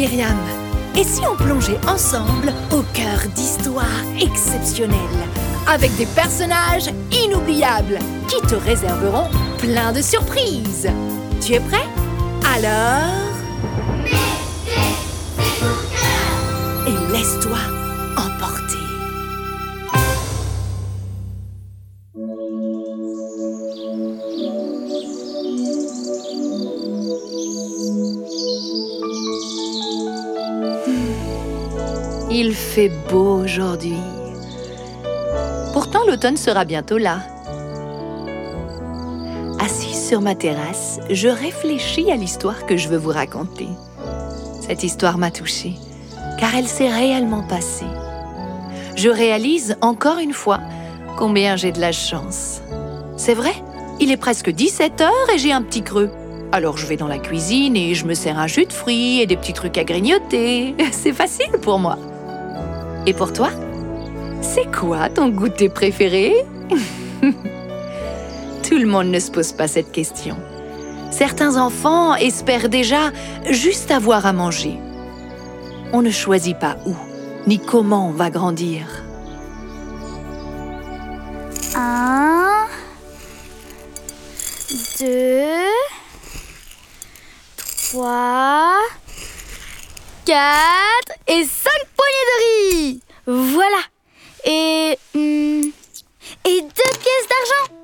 Myriam. Et si on plongeait ensemble au cœur d'histoires exceptionnelles, avec des personnages inoubliables qui te réserveront plein de surprises. Tu es prêt? Alors... Et laisse-toi beau aujourd'hui. Pourtant, l'automne sera bientôt là. Assise sur ma terrasse, je réfléchis à l'histoire que je veux vous raconter. Cette histoire m'a touchée, car elle s'est réellement passée. Je réalise encore une fois combien j'ai de la chance. C'est vrai, il est presque 17 heures et j'ai un petit creux. Alors je vais dans la cuisine et je me sers un jus de fruits et des petits trucs à grignoter. C'est facile pour moi. Et pour toi? C'est quoi ton goûter préféré? Tout le monde ne se pose pas cette question. Certains enfants espèrent déjà juste avoir à manger. On ne choisit pas où, ni comment on va grandir. Un, deux, trois, quatre et cinq poignées de riz. Voilà. Et hmm, et deux pièces d'argent.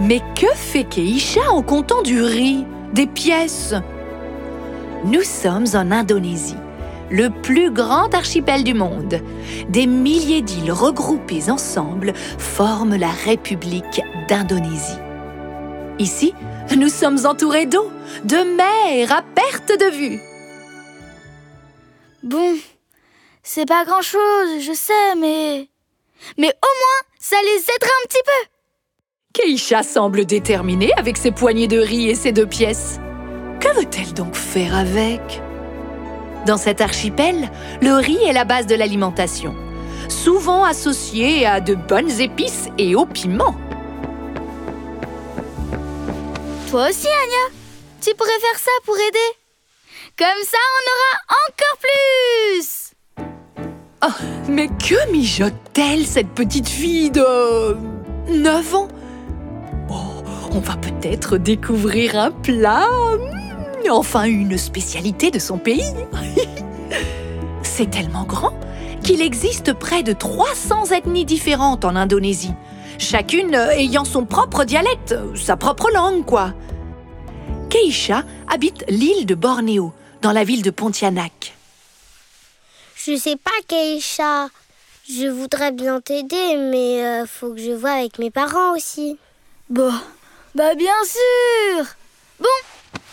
Mais que fait Keisha en comptant du riz, des pièces? Nous sommes en Indonésie, le plus grand archipel du monde. Des milliers d'îles regroupées ensemble forment la République d'Indonésie. Ici, nous sommes entourés d'eau, de mer à perte de vue. Bon, c'est pas grand chose, je sais, mais mais au moins ça les aidera un petit peu. Keisha semble déterminée avec ses poignées de riz et ses deux pièces. Que veut-elle donc faire avec? Dans cet archipel, le riz est la base de l'alimentation, souvent associé à de bonnes épices et au piment. Toi aussi, Anya, tu pourrais faire ça pour aider. Comme ça, on aura encore plus. Oh, mais que mijote-t-elle, cette petite fille de 9 ans? Oh, on va peut-être découvrir un plat, hmm, enfin une spécialité de son pays. C'est tellement grand qu'il existe près de 300 ethnies différentes en Indonésie, chacune ayant son propre dialecte, sa propre langue, quoi. Keisha habite l'île de Bornéo, dans la ville de Pontianak. Je sais pas, Keisha. Je voudrais bien t'aider, mais euh, faut que je voie avec mes parents aussi. Bon, bah bien sûr. Bon,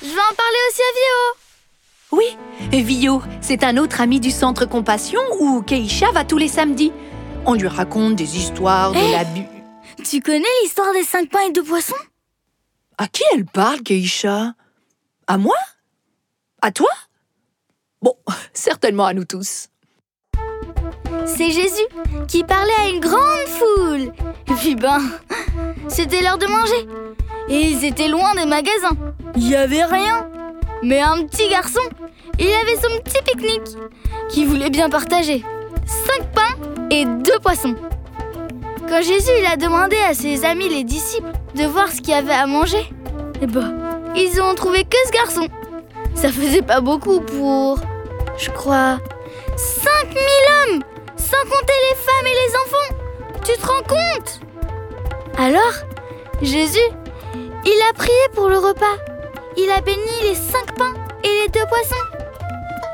je vais en parler aussi à Vio. Oui, Vio, c'est un autre ami du Centre Compassion où Keisha va tous les samedis. On lui raconte des histoires de Eh la bu... Tu connais l'histoire des cinq pains et deux poissons? À qui elle parle, Keisha? À moi? À toi? Bon, certainement à nous tous. C'est Jésus qui parlait à une grande foule. Et puis ben, c'était l'heure de manger. Et ils étaient loin des magasins. Il y avait rien. Mais un petit garçon, il avait son petit pique-nique qui voulait bien partager. Cinq pains et deux poissons. Quand Jésus il a demandé à ses amis les disciples de voir ce qu'il y avait à manger, eh ben, ils ont trouvé que ce garçon. Ça faisait pas beaucoup pour, je crois, 5000 hommes, Tu te rends compte? Alors, Jésus, il a prié pour le repas. Il a béni les cinq pains et les deux poissons.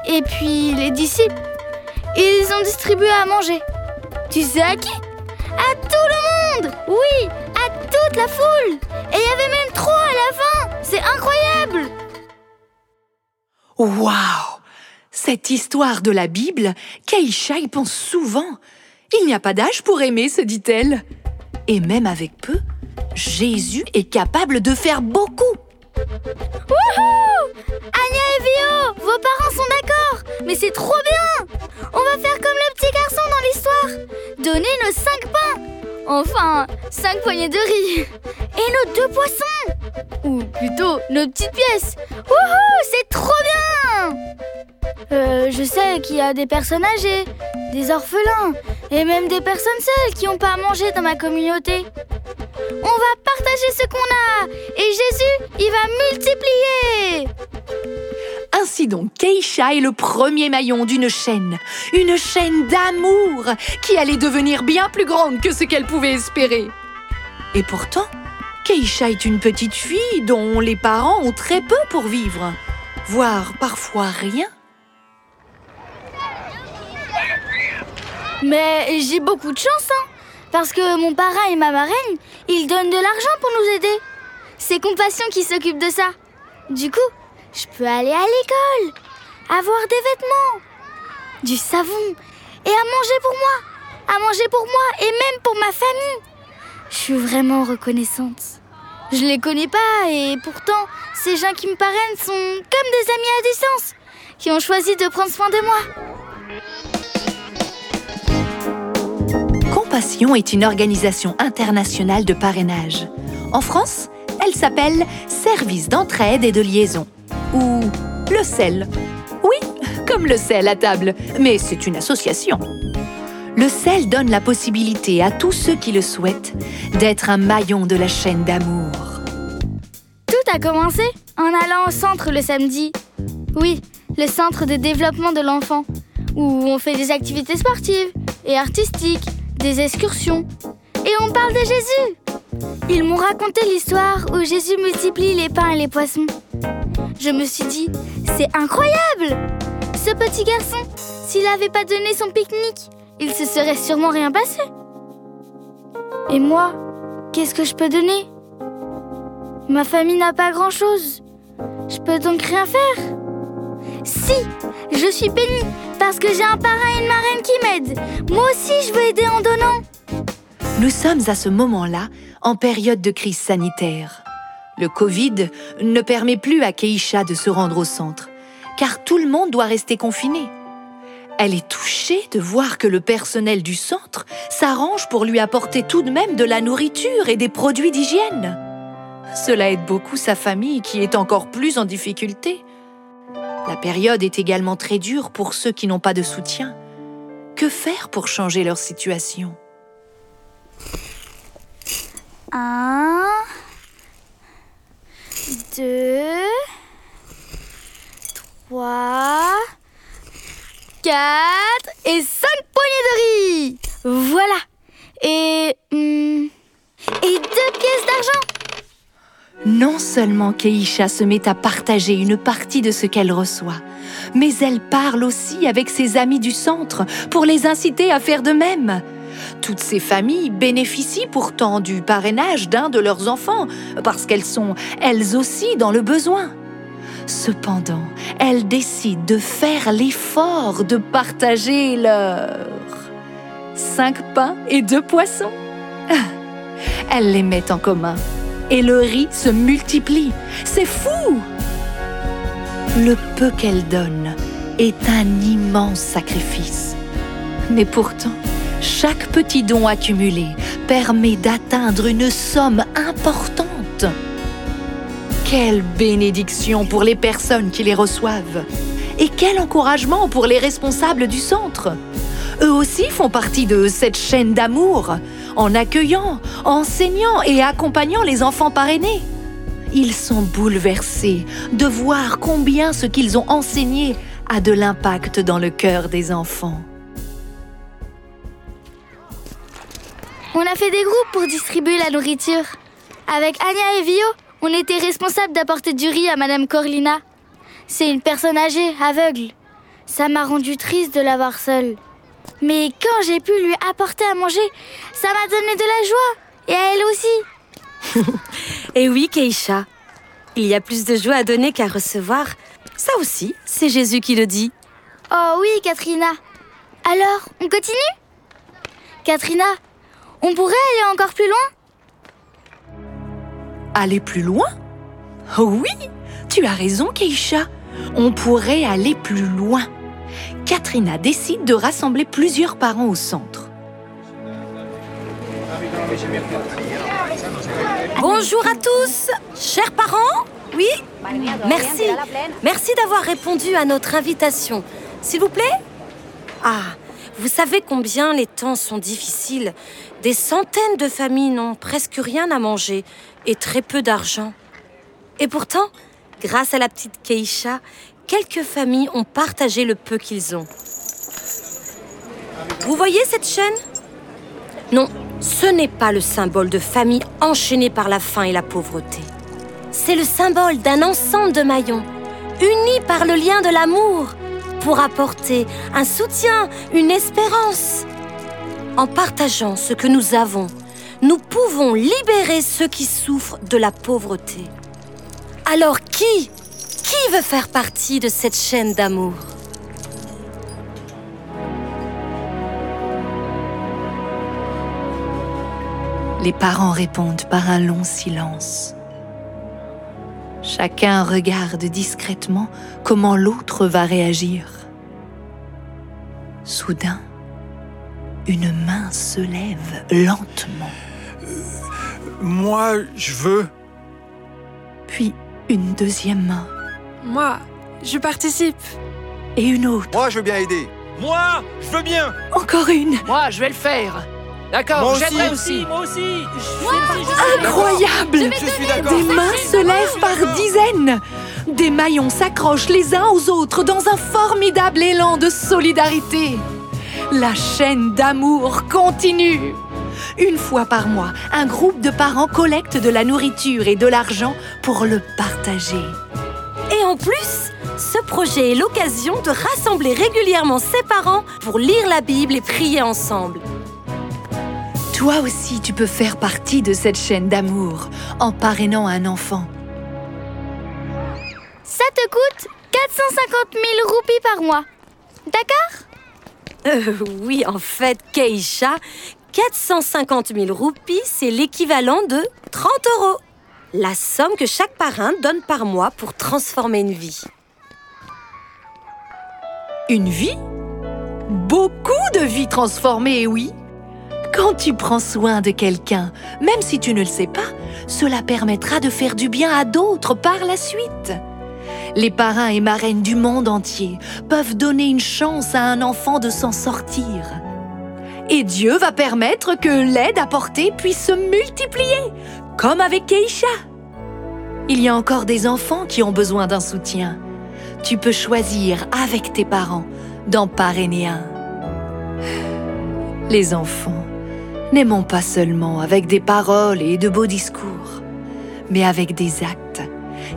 Et puis les disciples, ils ont distribué à manger. Tu sais à qui? À tout le monde Oui, à toute la foule Et il y avait même trop à la fin C'est incroyable Waouh Cette histoire de la Bible, Keisha y pense souvent. Il n'y a pas d'âge pour aimer, se dit-elle. Et même avec peu, Jésus est capable de faire beaucoup. Wouhou Anya et Vio, vos parents sont d'accord Mais c'est trop bien On va faire comme le petit garçon dans l'histoire Donner nos cinq pains Enfin, cinq poignées de riz Et nos deux poissons Ou plutôt, nos petites pièces Wouhou C'est trop bien Euh, je sais qu'il y a des personnes âgées, des orphelins et même des personnes seules qui n'ont pas à manger dans ma communauté. On va partager ce qu'on a et Jésus, il va multiplier. Ainsi donc, Keisha est le premier maillon d'une chaîne, une chaîne d'amour qui allait devenir bien plus grande que ce qu'elle pouvait espérer. Et pourtant, Keisha est une petite fille dont les parents ont très peu pour vivre, voire parfois rien. Mais j'ai beaucoup de chance, hein, parce que mon parrain et ma marraine, ils donnent de l'argent pour nous aider. C'est Compassion qui s'occupe de ça. Du coup, je peux aller à l'école, avoir des vêtements, du savon et à manger pour moi, à manger pour moi et même pour ma famille. Je suis vraiment reconnaissante. Je les connais pas et pourtant, ces gens qui me parrainent sont comme des amis à distance qui ont choisi de prendre soin de moi. Compassion est une organisation internationale de parrainage. En France, elle s'appelle Service d'entraide et de liaison, ou le sel. Oui, comme le sel à table, mais c'est une association. Le sel donne la possibilité à tous ceux qui le souhaitent d'être un maillon de la chaîne d'amour. Tout a commencé en allant au centre le samedi. Oui, le centre de développement de l'enfant, où on fait des activités sportives et artistiques, des excursions. Et on parle de Jésus. Ils m'ont raconté l'histoire où Jésus multiplie les pains et les poissons. Je me suis dit, c'est incroyable Ce petit garçon, s'il n'avait pas donné son pique-nique, il se serait sûrement rien passé. Et moi, qu'est-ce que je peux donner? Ma famille n'a pas grand-chose. Je peux donc rien faire Si, je suis bénie parce que j'ai un parrain et une marraine qui m'aident. Moi aussi, je veux aider en donnant. Nous sommes à ce moment-là en période de crise sanitaire. Le Covid ne permet plus à Keisha de se rendre au centre, car tout le monde doit rester confiné. Elle est touchée de voir que le personnel du centre s'arrange pour lui apporter tout de même de la nourriture et des produits d'hygiène. Cela aide beaucoup sa famille qui est encore plus en difficulté. La période est également très dure pour ceux qui n'ont pas de soutien. Que faire pour changer leur situation? Un, deux, trois, quatre et cinq poignées de riz. Voilà. Et hum, et deux pièces d'argent. Non seulement Keisha se met à partager une partie de ce qu'elle reçoit, mais elle parle aussi avec ses amis du centre pour les inciter à faire de même. Toutes ces familles bénéficient pourtant du parrainage d'un de leurs enfants parce qu'elles sont elles aussi dans le besoin. Cependant, elles décident de faire l'effort de partager leurs cinq pains et deux poissons. Elles les mettent en commun et le riz se multiplie. C'est fou Le peu qu'elle donne est un immense sacrifice. Mais pourtant, chaque petit don accumulé permet d'atteindre une somme importante. Quelle bénédiction pour les personnes qui les reçoivent et quel encouragement pour les responsables du centre. Eux aussi font partie de cette chaîne d'amour en accueillant, enseignant et accompagnant les enfants parrainés. Ils sont bouleversés de voir combien ce qu'ils ont enseigné a de l'impact dans le cœur des enfants. On a fait des groupes pour distribuer la nourriture. Avec Anya et Vio, on était responsables d'apporter du riz à Madame Corlina. C'est une personne âgée, aveugle. Ça m'a rendu triste de la voir seule. Mais quand j'ai pu lui apporter à manger, ça m'a donné de la joie. Et à elle aussi. Et oui, Keisha. Il y a plus de joie à donner qu'à recevoir. Ça aussi, c'est Jésus qui le dit. Oh oui, Katrina. Alors, on continue? Katrina, on pourrait aller encore plus loin? Aller plus loin? Oh oui, tu as raison, Keisha. On pourrait aller plus loin. Katrina décide de rassembler plusieurs parents au centre. Bonjour à tous, chers parents. Oui Merci. Merci d'avoir répondu à notre invitation. S'il vous plaît? Ah, vous savez combien les temps sont difficiles. Des centaines de familles n'ont presque rien à manger et très peu d'argent. Et pourtant, grâce à la petite Keisha, quelques familles ont partagé le peu qu'ils ont. Vous voyez cette chaîne? Non, ce n'est pas le symbole de famille enchaînée par la faim et la pauvreté. C'est le symbole d'un ensemble de maillons, unis par le lien de l'amour, pour apporter un soutien, une espérance. En partageant ce que nous avons, nous pouvons libérer ceux qui souffrent de la pauvreté. Alors qui Qui veut faire partie de cette chaîne d'amour? Les parents répondent par un long silence. Chacun regarde discrètement comment l'autre va réagir. Soudain, une main se lève lentement. Moi, je veux. Puis une deuxième main Moi, je participe. et une autre. Moi, je veux bien aider. Moi, je veux bien. Encore une. Moi, je vais le faire. D'accord, Moi aussi. j'aimerais aussi? Moi aussi. Incroyable Je suis d'accord. Des mains se lèvent par dizaines. Des maillons s'accrochent les uns aux autres dans un formidable élan de solidarité. La chaîne d'amour continue. Une fois par mois, un groupe de parents collecte de la nourriture et de l'argent pour le partager. Et en plus, ce projet est l'occasion de rassembler régulièrement ses parents pour lire la Bible et prier ensemble. Toi aussi, tu peux faire partie de cette chaîne d'amour en parrainant un enfant. Ça te coûte 450 000 roupies par mois. D'accord? Euh, oui, en fait, Keisha, 450 000 roupies, c'est l'équivalent de 30 euros. La somme que chaque parrain donne par mois pour transformer une vie. Une vie? Beaucoup de vies transformées, oui. Quand tu prends soin de quelqu'un, même si tu ne le sais pas, cela permettra de faire du bien à d'autres par la suite. Les parrains et marraines du monde entier peuvent donner une chance à un enfant de s'en sortir. Et Dieu va permettre que l'aide apportée puisse se multiplier, comme avec Keisha. Il y a encore des enfants qui ont besoin d'un soutien. Tu peux choisir avec tes parents d'en parrainer un. Les enfants, n'aimons pas seulement avec des paroles et de beaux discours, mais avec des actes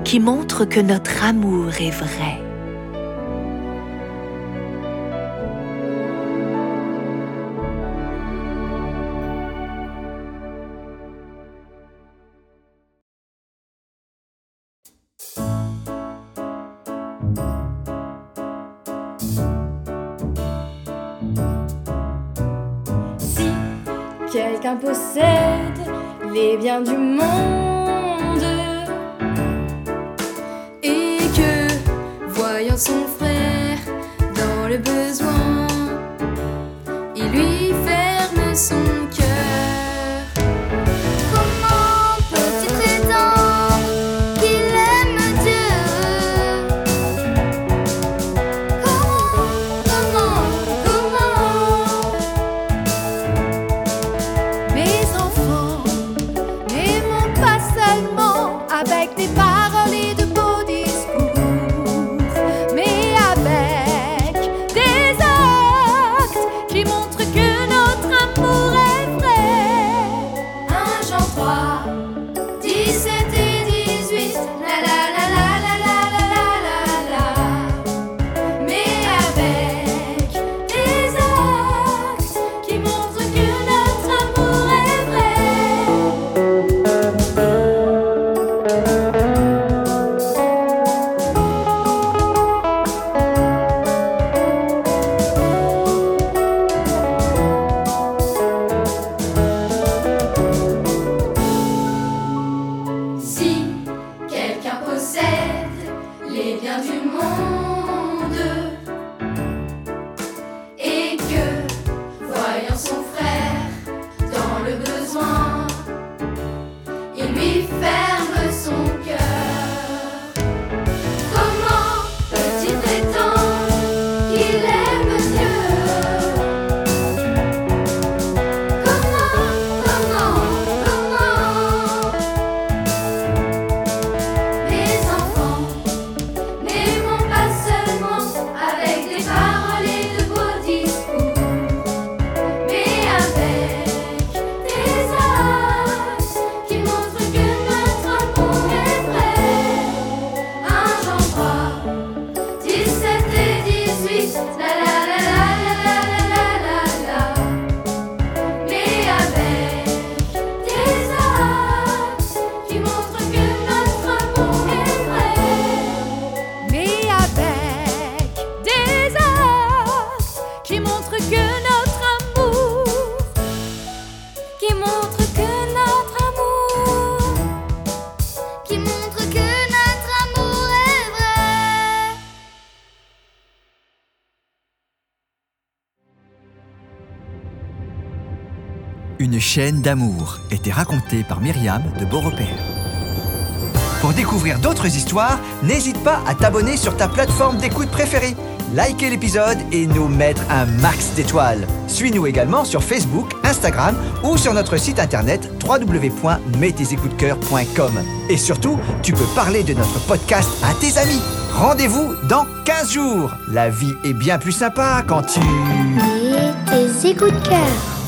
qui montrent que notre amour est vrai. Quelqu'un possède les biens du monde dans le chaîne d'amour, était racontée par Myriam de Beaurepaire. Pour découvrir d'autres histoires, n'hésite pas à t'abonner sur ta plateforme d'écoute préférée. Liker l'épisode et nous mettre un max d'étoiles. Suis-nous également sur Facebook, Instagram ou sur notre site internet www.mettezécoutescoeur.com. Et surtout, tu peux parler de notre podcast à tes amis. Rendez-vous dans 15 jours. La vie est bien plus sympa quand tu... Et tes écoutes cœur.